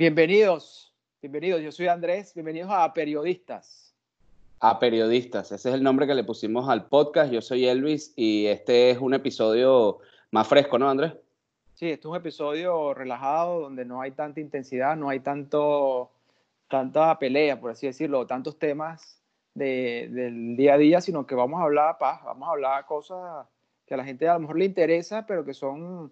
Bienvenidos, bienvenidos. Yo soy Andrés, bienvenidos a Periodistas. A Periodistas, ese es el nombre que le pusimos al podcast. Yo soy Elvis y este es un episodio más fresco, ¿no, Andrés? Sí, este es un episodio relajado donde no hay tanta intensidad, no hay tanto, tanta pelea, por así decirlo, tantos temas del día a día, sino que vamos a hablar paz, vamos a hablar cosas que a la gente a lo mejor le interesa, pero que son,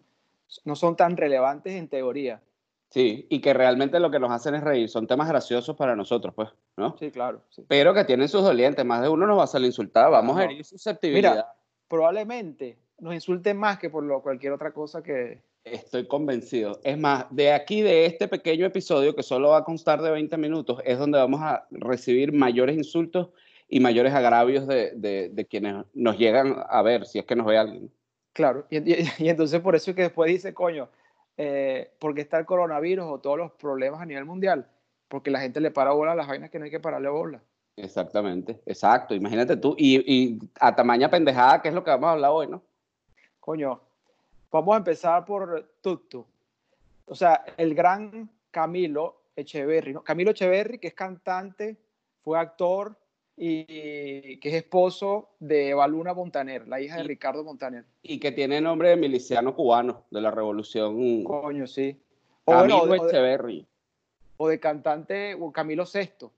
no son tan relevantes en teoría. Sí, y que realmente lo que nos hacen es reír. Son temas graciosos para nosotros, pues, ¿no? Sí, claro. Pero que tienen sus dolientes. Más de uno nos va a salir insultado. Vamos a herir susceptibilidad. Mira, probablemente nos insulten más que por lo, cualquier otra cosa que... Estoy convencido. Es más, de aquí, de este pequeño episodio, que solo va a constar de 20 minutos, es donde vamos a recibir mayores insultos y mayores agravios de, de, quienes nos llegan a ver, si es que nos ve alguien. Claro, y, y entonces por eso es que después dice, coño, eh, porque está el coronavirus o todos los problemas a nivel mundial, porque la gente le para bola a las vainas que no hay que pararle bola. Exactamente, exacto, imagínate tú, y, y a tamaña pendejada, que es lo que vamos a hablar hoy, ¿no? Coño, vamos a empezar por Tutu. O sea, el gran Camilo Echeverry, ¿no? Camilo Echeverry, que es cantante, fue actor, y que es esposo de Baluna Montaner, la hija de Ricardo Montaner. Y que tiene nombre de miliciano cubano de la revolución. Coño, sí. O, Camilo Echeverry. O de cantante, o Camilo VI,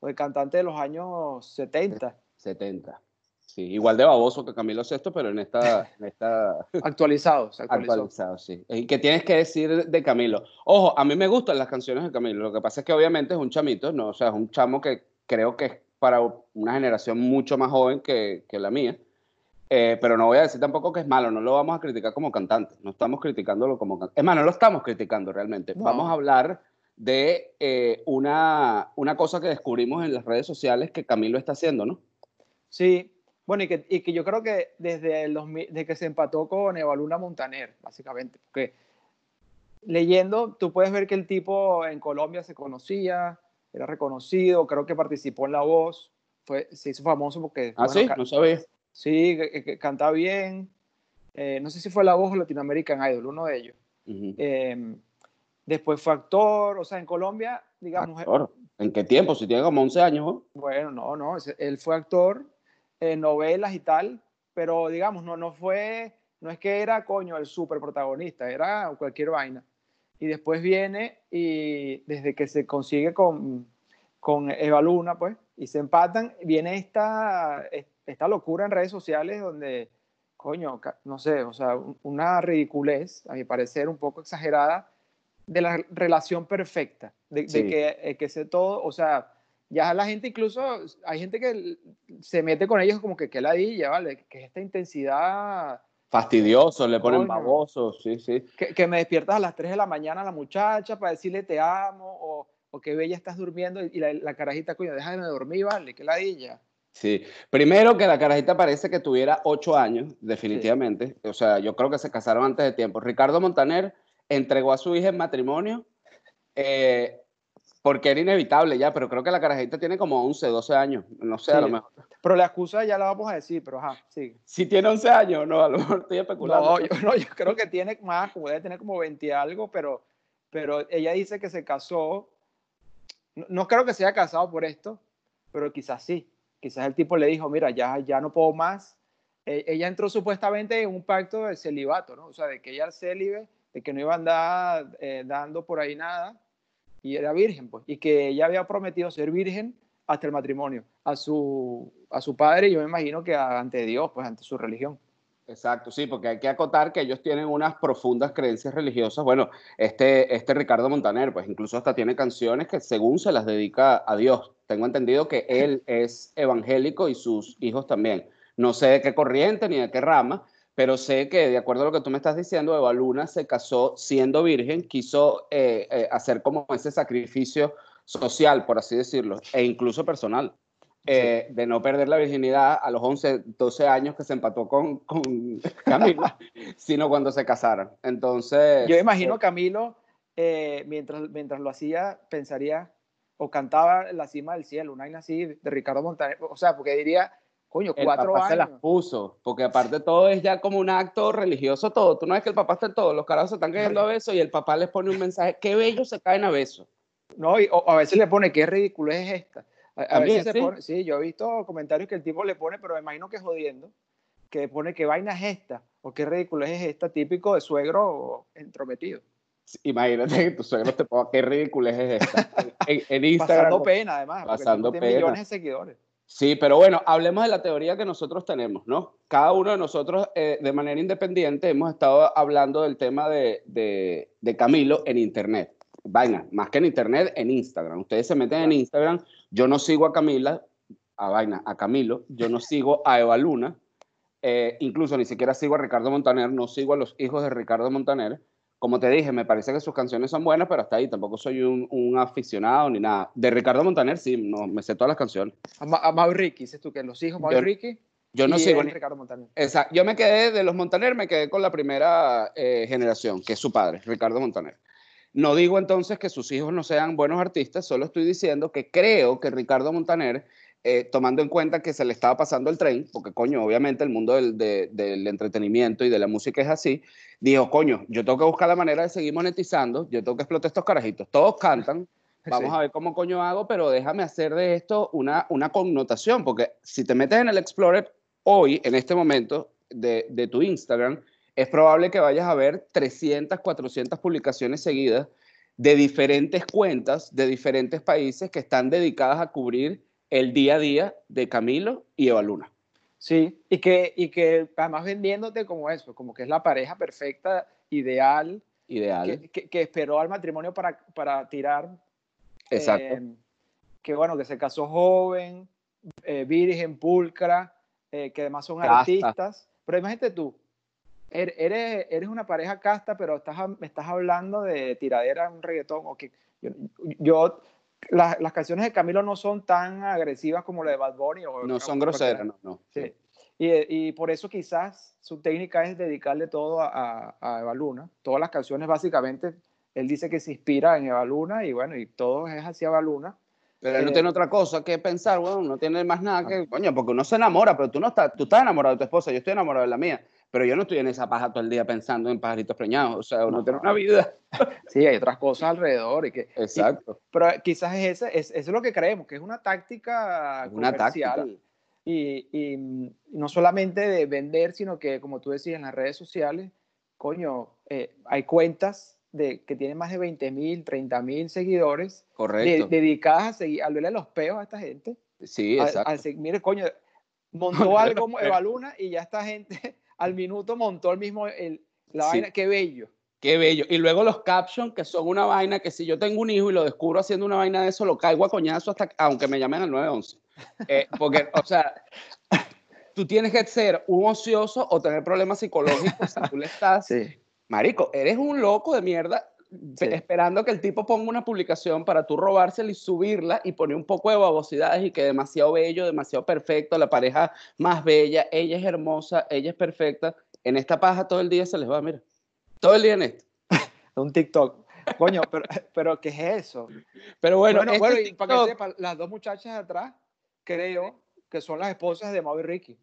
o de cantante de los años 70. 70. Sí, igual de baboso que Camilo VI, pero en esta... En esta... actualizado, actualizado, sí. ¿Y qué tienes que decir de Camilo? Ojo, a mí me gustan las canciones de Camilo, lo que pasa es que obviamente es un chamito, ¿no? O sea, es un chamo que creo que es para una generación mucho más joven que, que la mía. Eh, pero no voy a decir tampoco que es malo, no lo vamos a criticar como cantante, no estamos criticándolo como cantante. Es más, no lo estamos criticando realmente. Vamos a hablar de eh, una, una cosa que descubrimos en las redes sociales que Camilo está haciendo, ¿no? Sí, bueno, y que, y que yo creo que desde, el desde que se empató con Evaluna Montaner, básicamente, porque leyendo, tú puedes ver que el tipo en Colombia se conocía, era reconocido, creo que participó en La Voz, fue, se hizo famoso porque... Ah, sí, no sabía. Sí, que, canta bien. Eh, no sé si fue La Voz o Idol, uno de ellos. Em, después fue actor, o sea, en Colombia, digamos... Actor. ¿En qué tiempo? Si tiene como 11 años. Bueno, no, no, él fue actor en novelas y tal, pero digamos, no, no fue, no es que era, coño, el súper protagonista, era cualquier vaina y después viene y desde que se consigue con, con Eva Luna, pues, y se empatan, viene esta, esta locura en redes sociales donde, coño, no sé, o sea, una ridiculez, a mi parecer, un poco exagerada, de la relación perfecta, de, que, eh, que sé todo, o sea, ya la gente incluso, hay gente que se mete con ellos como que, que ladilla, ¿vale? Que es esta intensidad Fastidioso, le ponen babosos, sí, sí. Que, que, me despiertas a las 3 de la mañana a la muchacha para decirle te amo o, o qué bella estás durmiendo y la, la carajita, coño, déjame dormir, vale, que ladilla. Sí, primero que la carajita parece que tuviera 8 años, definitivamente. O sea, yo creo que se casaron antes de tiempo. Ricardo Montaner entregó a su hija en matrimonio eh, porque era inevitable ya, pero creo que la carajita tiene como 11, 12 años, no sé, a lo mejor. Pero la excusa ya la vamos a decir, pero ajá, sí. Si tiene 11 años, no, a lo mejor estoy especulando. No, yo, no, yo creo que tiene más, como debe tener como 20 y algo, pero, pero ella dice que se casó, no, creo que se haya casado por esto, pero quizás sí. Quizás el tipo le dijo, mira, ya, ya no puedo más. E, ella entró supuestamente en un pacto de celibato, ¿no? O sea, de que ella era célibe, de que no iba a andar eh, dando por ahí nada, y era virgen, pues, y que ella había prometido ser virgen hasta el matrimonio a su, a su padre yo me imagino que ante Dios, pues ante su religión. Exacto, sí, porque hay que acotar que ellos tienen unas profundas creencias religiosas. Bueno, este, este Ricardo Montaner, pues incluso hasta tiene canciones que según se las dedica a Dios. Tengo entendido que él es evangélico y sus hijos también. No sé de qué corriente ni de qué rama, pero sé que, de acuerdo a lo que tú me estás diciendo, Eva Luna se casó siendo virgen, quiso eh, eh, hacer como ese sacrificio social, por así decirlo, e incluso personal, eh, de no perder la virginidad a los 11, 12 años que se empató con, con Camilo, sino cuando se casaron. Entonces... Yo imagino Camilo, mientras, mientras lo hacía, pensaría, o cantaba La cima del cielo, una así de Ricardo Montaner, o sea, porque diría Coño, cuatro el papá se las puso, porque aparte todo es ya como un acto religioso todo. Tú no ves que el papá está en todo, los carajos se están cayendo a besos y el papá les pone un mensaje, qué bello se caen a besos. No, y, o, a veces le pone, qué ridículo es esta. A, veces se pone, sí, yo he visto comentarios que el tipo le pone, pero me imagino que jodiendo, que pone qué vaina es esta, o qué ridículo es esta, típico de suegro entrometido. Imagínate que tu suegro te ponga qué ridículo es esta. En, Instagram. Pasando pena, además. Pasando pena. millones de seguidores. Sí, pero bueno, hablemos de la teoría que nosotros tenemos, ¿no? Cada uno de nosotros, eh, de manera independiente, hemos estado hablando del tema de, de, Camilo en Internet. Vaina, más que en Internet, en Instagram. Ustedes se meten en Instagram, yo no sigo a Camila, a Vaina, a Camilo, yo no sigo a Eva Luna, eh, incluso ni siquiera sigo a Ricardo Montaner, no sigo a los hijos de Ricardo Montaner, como te dije, me parece que sus canciones son buenas, pero hasta ahí tampoco soy un, aficionado ni nada. De Ricardo Montaner, sí, no, me sé todas las canciones. A, Ma Ricky, dices tú que los hijos Mau Ricky. Yo no sigo ni Ricardo Montaner. Exacto. Yo me quedé de los Montaner, me quedé con la primera eh, generación, que es su padre, Ricardo Montaner. No digo entonces que sus hijos no sean buenos artistas, solo estoy diciendo que creo que Ricardo Montaner eh, tomando en cuenta que se le estaba pasando el tren, porque coño, obviamente el mundo del, del, entretenimiento y de la música es así, dijo, coño, yo tengo que buscar la manera de seguir monetizando, yo tengo que explotar estos carajitos, todos cantan, vamos a ver cómo coño hago, pero déjame hacer de esto una, una connotación, porque si te metes en el Explorer hoy, en este momento, de, de tu Instagram, es probable que vayas a ver 300, 400 publicaciones seguidas de diferentes cuentas de diferentes países que están dedicadas a cubrir el día a día de Camilo y Eva Luna. Sí, y que, y que además vendiéndote como eso, como que es la pareja perfecta, ideal. Ideal. Que, que, esperó al matrimonio para, para tirar. Exacto. Eh, que bueno, que se casó joven, eh, virgen, pulcra, eh, que además son artistas. Pero imagínate tú, er, eres, eres una pareja casta, pero estás, me estás hablando de tiradera, un reggaetón, o que yo, yo las canciones de Camilo no son tan agresivas como la de Bad Bunny. O, no son groseras, no. no. Sí. Y, y, por eso quizás su técnica es dedicarle todo a, a, Eva Luna. Todas las canciones básicamente, él dice que se inspira en Eva Luna y bueno, y todo es hacia Eva Luna. Pero él no eh, tiene otra cosa que pensar, bueno, no tiene más nada que, coño, porque uno se enamora, pero tú no estás, tú estás enamorado de tu esposa, yo estoy enamorado de la mía pero yo no estoy en esa paja todo el día pensando en pajaritos preñados, o sea, uno tiene una vida. Sí, hay otras cosas alrededor. Y que, Exacto. pero quizás es ese, es, es lo que creemos, que es una táctica una Táctica. Y, y, no solamente de vender, sino que, como tú decías, en las redes sociales, coño, eh, hay cuentas de, que tienen más de 20 mil, 30 mil seguidores. Correcto. dedicadas a, seguir, a verle los peos a esta gente. Sí, exacto. mire, coño, montó algo Eva Luna y ya esta gente al minuto montó el mismo, el, la vaina, qué bello. Qué bello. Y luego los captions, que son una vaina que si yo tengo un hijo y lo descubro haciendo una vaina de eso, lo caigo a coñazo hasta, aunque me llamen al 911. Eh, porque, o sea, tú tienes que ser un ocioso o tener problemas psicológicos si tú le estás... Sí. Marico, eres un loco de mierda esperando que el tipo ponga una publicación para tú robársela y subirla y poner un poco de babosidades y que demasiado bello, demasiado perfecto, la pareja más bella, ella es hermosa, ella es perfecta. En esta paja todo el día se les va, mira. Todo el día en esto. un TikTok. Coño, pero, pero ¿qué es eso? Pero bueno, bueno, este para que las dos muchachas atrás, creo que son las esposas de Mau y Ricky.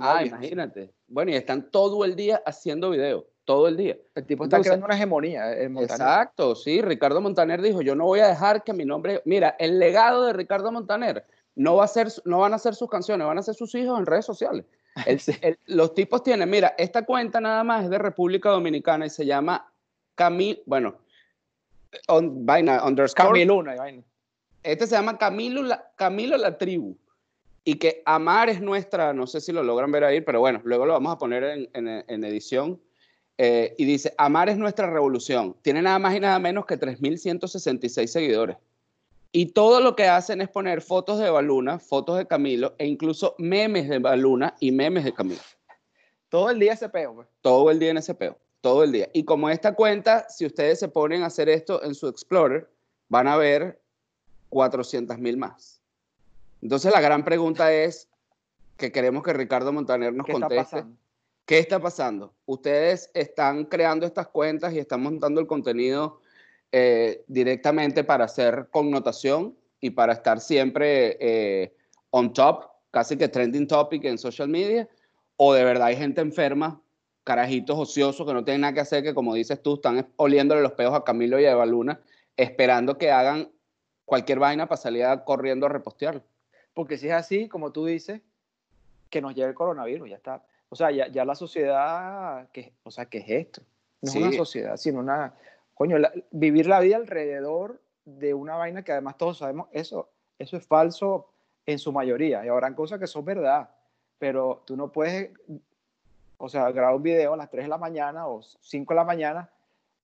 Ah, imagínate. Bueno, y están todo el día haciendo videos todo el día. El tipo está creando una hegemonía. Eh, exacto, sí. Ricardo Montaner dijo, yo no voy a dejar que mi nombre... Mira, el legado de Ricardo Montaner no, va a ser, no van a ser sus canciones, van a ser sus hijos en redes sociales. los tipos tienen, mira, esta cuenta nada más es de República Dominicana y se llama Camil, bueno, on, vaina, underscore. Camiluna, vaina. Este se llama Camilo la, Camilo la tribu. Y que Amar es nuestra, no sé si lo logran ver ahí, pero bueno, luego lo vamos a poner en, en, en edición eh, y dice, Amar es nuestra revolución. Tiene nada más y nada menos que 3.166 seguidores. Y todo lo que hacen es poner fotos de Baluna, fotos de Camilo e incluso memes de Baluna y memes de Camilo. Todo el día ese peo. Pues. Todo el día en ese peo. Todo el día. Y como esta cuenta, si ustedes se ponen a hacer esto en su Explorer, van a ver 400.000 más. Entonces la gran pregunta es que queremos que Ricardo Montaner nos conteste. ¿Qué está pasando? Ustedes están creando estas cuentas y están montando el contenido eh, directamente para hacer connotación y para estar siempre eh, on top, casi que trending topic en social media, o de verdad hay gente enferma, carajitos ociosos que no tienen nada que hacer, que como dices tú, están oliéndole los peos a Camilo y a Eva Luna, esperando que hagan cualquier vaina para salir corriendo a repostearlo. Porque si es así, como tú dices, que nos lleve el coronavirus, ya está. O sea, ya, ya la sociedad, que, o sea, ¿qué es esto? No es una sociedad, sino una... Coño, vivir la vida alrededor de una vaina que además todos sabemos, eso, eso es falso en su mayoría. Y habrán cosas que son verdad, pero tú no puedes, o sea, grabar un video a las 3 de la mañana o 5 de la mañana.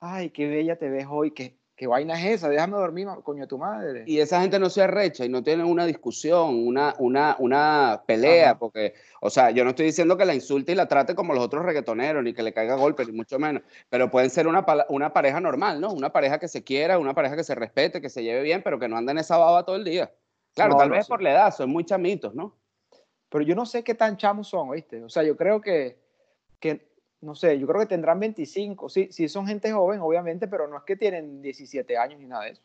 Ay, qué bella te ves hoy, qué, ¿Qué vaina es esa? Déjame dormir, coño, de tu madre. Y esa gente no se arrecha y no tienen una discusión, una, una, una pelea, porque, o sea, yo no estoy diciendo que la insulte y la trate como los otros reggaetoneros, ni que le caiga golpe, ni mucho menos, pero pueden ser una, una pareja normal, ¿no? Una pareja que se quiera, una pareja que se respete, que se lleve bien, pero que no anda en esa baba todo el día. Claro, tal vez por la edad, son muy chamitos, ¿no? Pero yo no sé qué tan chamos son, ¿oíste? O sea, yo creo que, que no sé, yo creo que tendrán 25, sí, sí son gente joven, obviamente, pero no es que tienen 17 años ni nada de eso.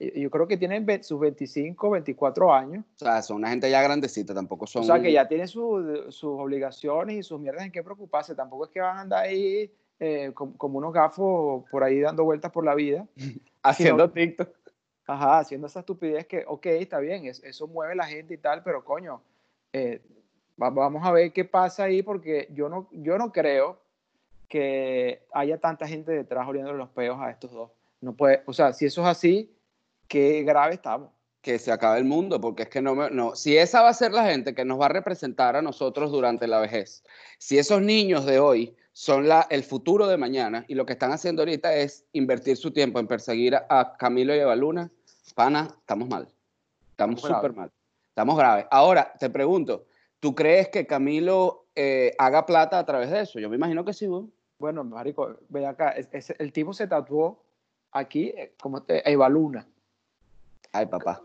Yo creo que tienen sus 25, 24 años. O sea, son una gente ya grandecita, tampoco son... O sea, que ya tienen sus obligaciones y sus mierdas en qué preocuparse. Tampoco es que van a andar ahí eh, como, unos gafos por ahí dando vueltas por la vida. haciendo TikTok. Ajá, haciendo esa estupidez que, ok, está bien, eso mueve la gente y tal, pero coño, eh, vamos a ver qué pasa ahí porque yo no, yo no creo que haya tanta gente detrás oliendo los peos a estos dos. No puede, o sea, si eso es así, qué grave estamos. Que se acabe el mundo, porque es que no, no, si esa va a ser la gente que nos va a representar a nosotros durante la vejez, si esos niños de hoy son la, el futuro de mañana y lo que están haciendo ahorita es invertir su tiempo en perseguir a, Camilo y Eva Luna, pana, estamos mal. Estamos súper mal. Estamos graves. Ahora, te pregunto, ¿tú crees que Camilo eh, haga plata a través de eso? Yo me imagino que sí, ¿no? Bueno, marico, ve acá, el tipo se tatuó aquí eh, como Eva Luna. Ay, papá.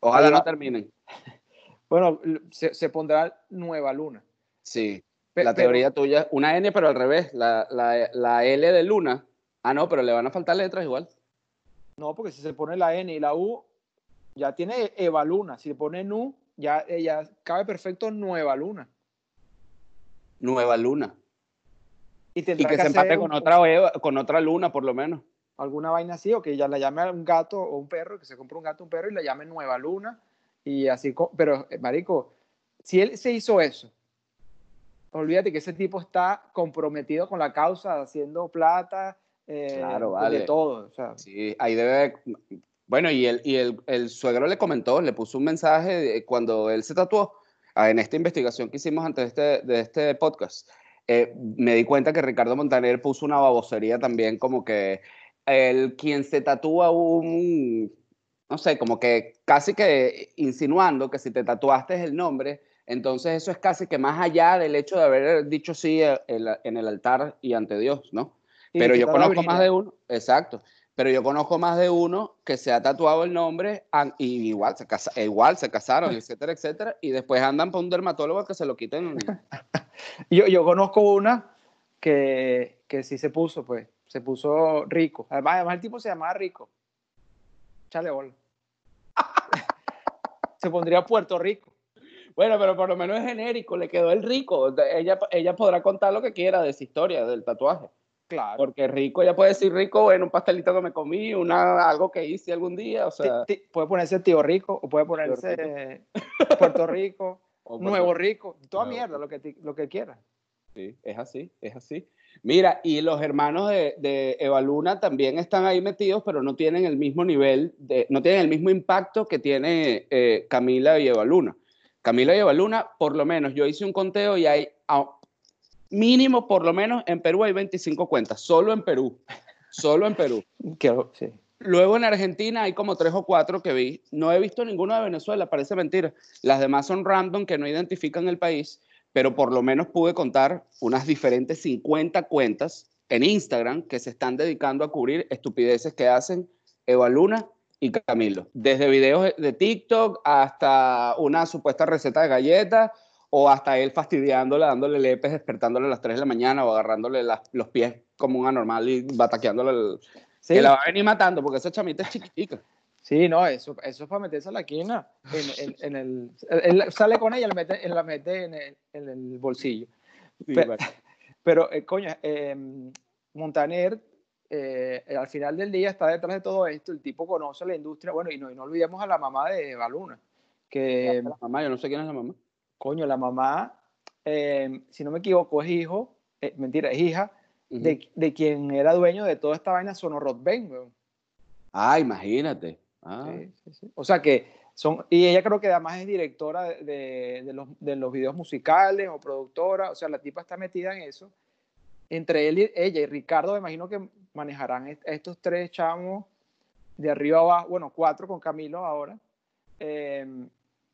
Ojalá no terminen. Bueno, se, pondrá Nueva Luna. Sí. la teoría tuya, una N, pero al revés. La, la, L de Luna. Ah, no, pero le van a faltar letras igual. No, porque si se pone la N y la U, ya tiene Eva Luna. Si se pone NU, ya, ya cabe perfecto Nueva Luna. Nueva Luna. Y, que, se empate con, otra, con otra luna, por lo menos. Alguna vaina así, o que ya la llame a un gato o un perro, que se compre un gato o un perro y la llame Nueva Luna. Y así, pero, eh, Marico, si él se hizo eso, olvídate que ese tipo está comprometido con la causa, haciendo plata, eh, claro, vale. de todo. Sí, ahí debe. Bueno, y, el, y el, el, suegro le comentó, le puso un mensaje cuando él se tatuó, ah, en esta investigación que hicimos antes de este, de este podcast eh, me di cuenta que Ricardo Montaner puso una babosería también, como que el quien se tatúa un, no sé, como que casi que insinuando que si te tatuaste el nombre, entonces eso es casi que más allá del hecho de haber dicho sí eh, en el altar y ante Dios, ¿no? Pero yo conozco más de uno, exacto, pero yo conozco más de uno que se ha tatuado el nombre y igual se, casa, igual se casaron, etcétera, etcétera, y después andan por un dermatólogo que se lo quiten. yo, yo conozco una que, que sí se puso, pues, se puso rico. Además, además el tipo se llamaba rico. Chale bola. se pondría Puerto Rico. Bueno, pero por lo menos es genérico, le quedó el rico. Ella, ella podrá contar lo que quiera de esa historia, del tatuaje. Claro. Porque rico, ya puede decir rico en un pastelito que me comí, una, algo que hice algún día, o sea. puede ponerse tío rico, o puede ponerse Puerto Rico, Nuevo Rico, toda mierda, lo que, lo que quieras. Sí, es así, es así. Mira, y los hermanos de, de Eva Luna también están ahí metidos, pero no tienen el mismo nivel, de, no tienen el mismo impacto que tiene eh, Camila y Eva Luna. Camila y Eva Luna, por lo menos, yo hice un conteo y hay, mínimo, por lo menos, en Perú hay 25 cuentas, solo en Perú, solo en Perú. Luego en Argentina hay como tres o cuatro que vi. No he visto ninguno de Venezuela, parece mentira. Las demás son random que no identifican el país, pero por lo menos pude contar unas diferentes 50 cuentas en Instagram que se están dedicando a cubrir estupideces que hacen Eva Luna y Camilo. Desde videos de TikTok hasta una supuesta receta de galletas o hasta él fastidiándole, dándole lepes, despertándole a las 3 de la mañana o agarrándole los pies como un anormal y bataqueándole. El, sí. Que la va a venir matando porque esa chamita es chiquitica. Sí, no, eso, eso es para meterse a la quina. En, en, el, él sale con ella, la mete, la mete en, el, en el bolsillo. pero, pero eh, coño, eh, Montaner eh, al final del día está detrás de todo esto, el tipo conoce la industria, bueno, y no, y no olvidemos a la mamá de Baluna, que... La mamá, yo no sé quién es la mamá. Coño, la mamá, eh, si no me equivoco, es hijo, eh, mentira, es hija de, de, quien era dueño de toda esta vaina, Sonorot Ben, weón. Ah, imagínate. Ah. Sí, sí, sí. O sea que son, y ella creo que además es directora de, de, de, los, de los videos musicales o productora, o sea, la tipa está metida en eso. Entre él y ella y Ricardo, me imagino que manejarán estos tres chamos de arriba abajo, bueno, cuatro con Camilo ahora, eh,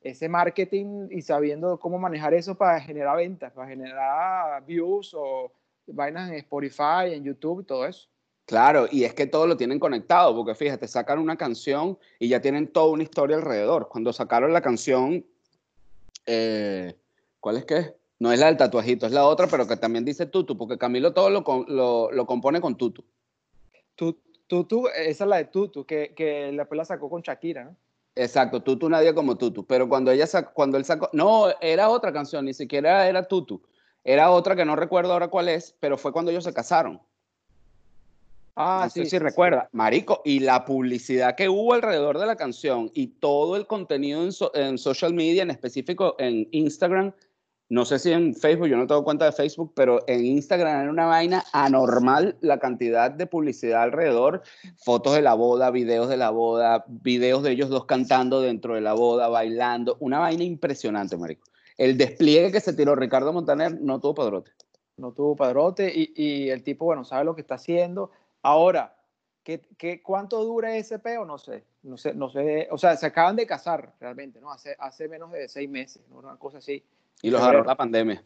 ese marketing y sabiendo cómo manejar eso para generar ventas, para generar views o vainas en Spotify, en YouTube, todo eso. Claro, y es que todo lo tienen conectado, porque fíjate, sacan una canción y ya tienen toda una historia alrededor. Cuando sacaron la canción, eh, ¿cuál es que es? No es la del tatuajito, es la otra, pero que también dice Tutu, porque Camilo todo lo, lo, lo compone con Tutu. Tutu, esa es la de Tutu, que, que la, la sacó con Shakira, ¿no? Exacto, Tutu nadie como Tutu, pero cuando ella sacó, cuando él sacó, no, era otra canción, ni siquiera era Tutu, era otra que no recuerdo ahora cuál es, pero fue cuando ellos se casaron. Ah, no sí, si recuerda, Marico, y la publicidad que hubo alrededor de la canción y todo el contenido en, so, en, social media, en específico en Instagram, no sé si en Facebook, yo no tengo cuenta de Facebook, pero en Instagram era una vaina anormal la cantidad de publicidad alrededor, fotos de la boda, videos de la boda, videos de ellos dos cantando dentro de la boda, bailando, una vaina impresionante, Marico. El despliegue que se tiró Ricardo Montaner no tuvo padrote. No tuvo padrote y, y el tipo, bueno, sabe lo que está haciendo Ahora, ¿qué, qué, cuánto dura ese peo? No sé, no sé, no sé. O sea, se acaban de casar realmente, ¿no? Hace, hace menos de seis meses, una cosa así. Y los agarró la pandemia.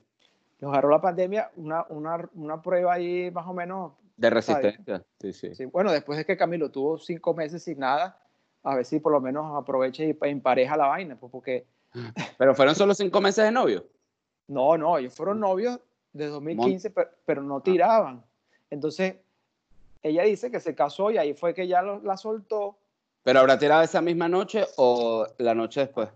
Los agarró la pandemia, una, una, una prueba ahí más o menos. De resistencia, sí, sí, sí. Bueno, después de que Camilo tuvo cinco meses sin nada, a ver si por lo menos aproveche y empareja la vaina, pues porque... ¿Pero fueron solo cinco meses de novio? No, no, ellos fueron novios de 2015, pero, pero no tiraban. Entonces, ella dice que se casó y ahí fue que ya lo, la soltó. ¿Pero habrá tirado esa misma noche o la noche después?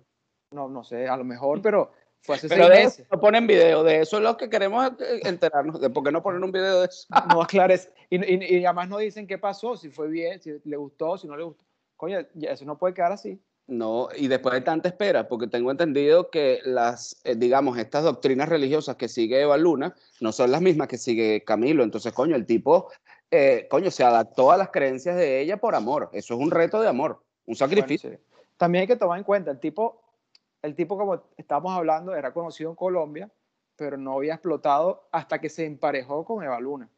No, no sé, a lo mejor, pero fue hace pero seis de meses. Eso no ponen video, de eso es lo que queremos enterarnos, de por qué no ponen un video de eso. No aclares. Y, y, y, además no dicen qué pasó, si fue bien, si le gustó, si no le gustó. Coño, eso no puede quedar así. No, y después de tanta espera, porque tengo entendido que las, eh, digamos, estas doctrinas religiosas que sigue Eva Luna no son las mismas que sigue Camilo. Entonces, coño, el tipo eh, coño, se adaptó a las creencias de ella por amor. Eso es un reto de amor, un sacrificio. Bueno, sí. También hay que tomar en cuenta, el tipo, el tipo, como estamos hablando, era conocido en Colombia, pero no había explotado hasta que se emparejó con Eva Luna.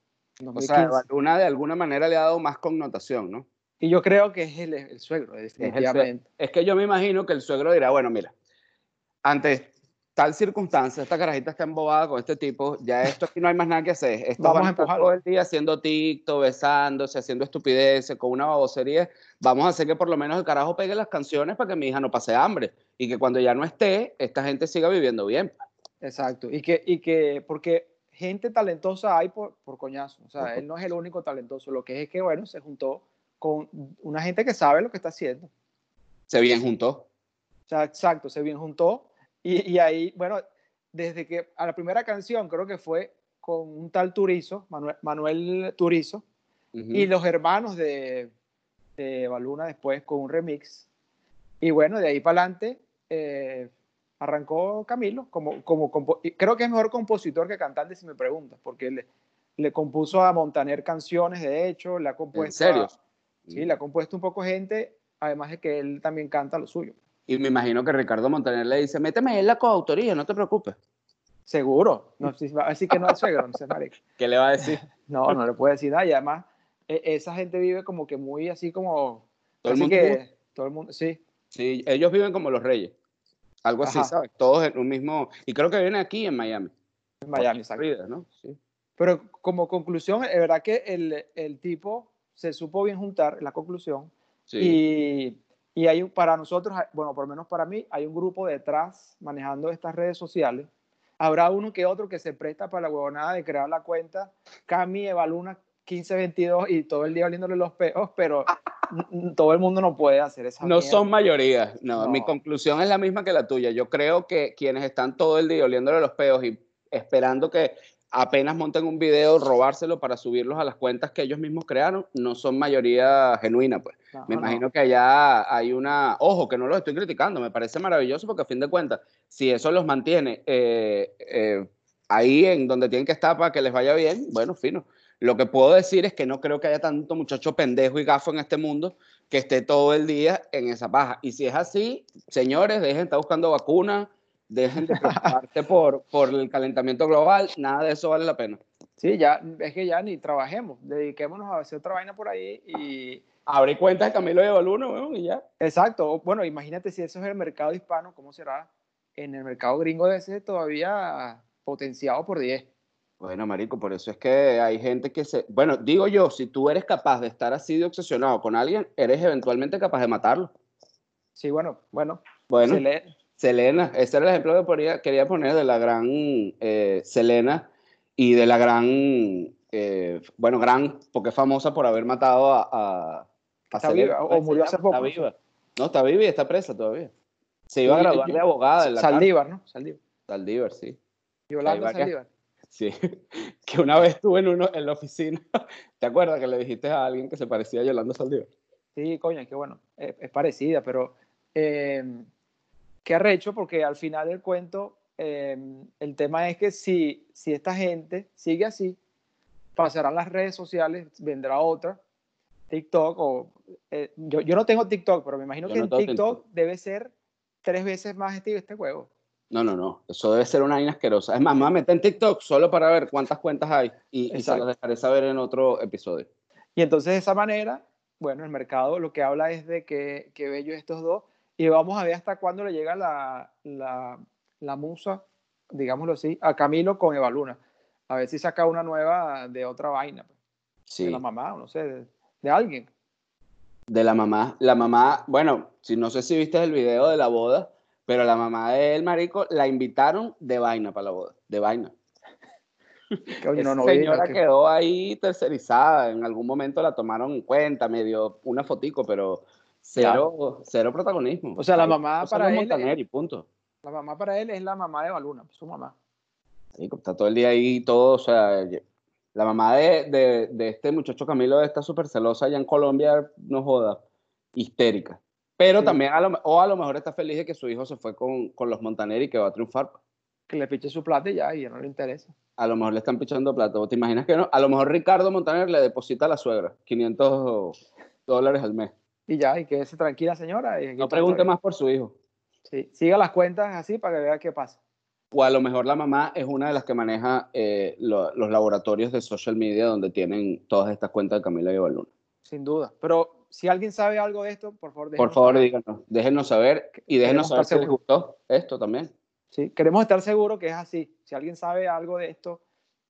O sea, Eva Luna de alguna manera le ha dado más connotación, ¿no? Y yo creo que es el, el suegro, definitivamente. Es, es que yo me imagino que el suegro dirá, bueno, mira, antes tal circunstancia, esta carajita está embobada con este tipo, ya esto aquí no hay más nada que hacer. Esto vamos a empujar todo el día haciendo TikTok, besándose, haciendo estupideces, con una babosería. Vamos a hacer que por lo menos el carajo pegue las canciones para que mi hija no pase hambre y que cuando ya no esté, esta gente siga viviendo bien. Exacto. Y que, y que porque gente talentosa hay por, por coñazo. O sea, uh -huh. él no es el único talentoso. Lo que es, es que, bueno, se juntó con una gente que sabe lo que está haciendo. Se bien juntó. O sea, exacto, se bien juntó y, y, ahí, bueno, desde que a la primera canción creo que fue con un tal Turizo, Manuel, Manuel Turizo, uh -huh. y los hermanos de, de Baluna después con un remix. Y bueno, de ahí para adelante eh, arrancó Camilo, como, como, creo que es mejor compositor que cantante si me preguntas, porque le, le compuso a Montaner canciones, de hecho, le ha compuesto... ¿En serio? A, sí, le ha compuesto un poco gente, además de que él también canta lo suyo. Y me imagino que Ricardo Montaner le dice, méteme en la coautoría, no te preocupes. Seguro. No, si va a decir que no es suegro, no sé. ¿Qué le va a decir? No, no le puede decir nada. Y además, e, esa gente vive como que muy así como... Todo el mundo. Que, todo el mundo, sí. Sí, ellos viven como los reyes. Algo así, Ajá. ¿sabes? Todos en un mismo... Y creo que viven aquí en Miami. En Miami, exacto. ¿no? Sí. Pero como conclusión, es verdad que el, el tipo se supo bien juntar, la conclusión. Sí. Y y hay para nosotros, bueno, por lo menos para mí, hay un grupo detrás manejando estas redes sociales. Habrá uno que otro que se presta para la huevonada de crear la cuenta Cami Evaluna 1522 y todo el día oliéndole los peos, pero todo el mundo no puede hacer esa No mierda. son mayoría, no, no. Mi conclusión es la misma que la tuya. Yo creo que quienes están todo el día oliéndole los peos y esperando que apenas monten un video, robárselo para subirlos a las cuentas que ellos mismos crearon, no son mayoría genuina, pues. me imagino que allá hay una, ojo, que no los estoy criticando, me parece maravilloso porque a fin de cuentas, si eso los mantiene eh, eh, ahí en donde tienen que estar para que les vaya bien, bueno, fino. Lo que puedo decir es que no creo que haya tanto muchacho pendejo y gafo en este mundo que esté todo el día en esa paja. Y si es así, señores, dejen de estar buscando vacunas, dejen de preocuparse por, por el calentamiento global, nada de eso vale la pena. Sí, ya, es que ya ni trabajemos, dediquémonos a hacer otra vaina por ahí y... Abre cuentas de Camilo de Baluno, y ya. Exacto, bueno, imagínate si eso es el mercado hispano, ¿cómo será? En el mercado gringo de ese todavía potenciado por 10. Bueno, marico, por eso es que hay gente que se... Bueno, digo yo, si tú eres capaz de estar así de obsesionado con alguien, eres eventualmente capaz de matarlo. Sí, bueno, bueno. Bueno. Selena, ese era el ejemplo que quería poner de la gran eh, Selena y de la gran, eh, bueno, gran, porque es famosa por haber matado a, a, está viva, o murió hace poco. Está viva. No, está viva y está presa todavía. Se iba a graduar de abogada. En la Saldívar, ¿no? Saldívar. Saldívar, sí. Yolanda Saldívar. Sí, que una vez estuve en, uno, en la oficina, ¿te acuerdas que le dijiste a alguien que se parecía a Yolanda Saldívar? Sí, coño, que bueno, es, es parecida, pero eh, qué arrecho, porque al final del cuento, em, el tema es que si, si esta gente sigue así, pasarán las redes sociales, vendrá otra, TikTok, o eh, yo, yo, no tengo TikTok, pero me imagino que en TikTok, debe ser tres veces más este, este juego. No, no, no, eso debe ser una vaina asquerosa. Es más, me voy a meter en TikTok solo para ver cuántas cuentas hay y, y se las dejaré saber en otro episodio. Y entonces de esa manera, bueno, el mercado lo que habla es de que, que bello estos dos, y vamos a ver hasta cuándo le llega la, la, la musa, digámoslo así, a Camilo con Eva Luna. A ver si saca una nueva de otra vaina. Pues. Sí. De la mamá, o no sé, de, alguien. De la mamá. La mamá, bueno, si no sé si viste el video de la boda, pero la mamá del marico la invitaron de vaina para la boda, de vaina. Esa no, señora quedó ahí tercerizada, en algún momento la tomaron en cuenta, me dio una fotico, pero Cero, cero protagonismo. O sea, la mamá para él. Es, y punto. La mamá para él es la mamá de Baluna, su mamá. Sí, está todo el día ahí, todo. O sea, la mamá de, de, este muchacho Camilo está súper celosa allá en Colombia, no joda, histérica. Pero también, a lo, o a lo mejor está feliz de que su hijo se fue con, con los Montaner y que va a triunfar. Que le piche su plata y ya, y ya no le interesa. A lo mejor le están pichando plata. ¿Te imaginas que no? A lo mejor Ricardo Montaner le deposita a la suegra 500 dólares al mes y ya, y quédese tranquila, señora. Y no pregunte más por su hijo. Sí, siga las cuentas así para que vea qué pasa. O a lo mejor la mamá es una de las que maneja eh, los laboratorios de social media donde tienen todas estas cuentas de Camila y Baluna. Sin duda. Pero si alguien sabe algo de esto, por favor, Por favor, díganos. Déjenos saber y déjenos saber si les gustó esto también. Sí, queremos estar seguros que es así. Si alguien sabe algo de esto,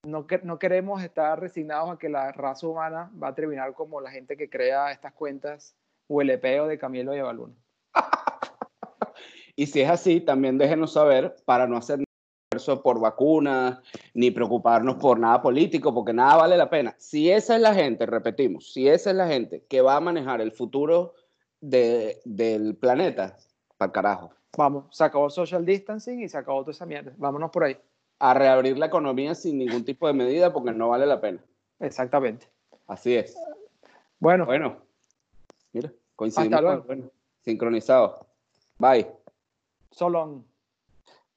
no, no queremos estar resignados a que la raza humana va a terminar como la gente que crea estas cuentas o el EPO de Camilo y y si es así, también déjenos saber para no hacer por vacunas, ni preocuparnos por nada político, porque nada vale la pena. Si esa es la gente, repetimos, si esa es la gente que va a manejar el futuro de, del planeta, para carajo. Vamos, se acabó social distancing y se acabó toda esa mierda. Vámonos por ahí. A reabrir la economía sin ningún tipo de medida porque no vale la pena. Exactamente. Así es. Bueno. Bueno. Mira, coincidimos. Hasta luego. Bueno, sincronizado. Bye. So long.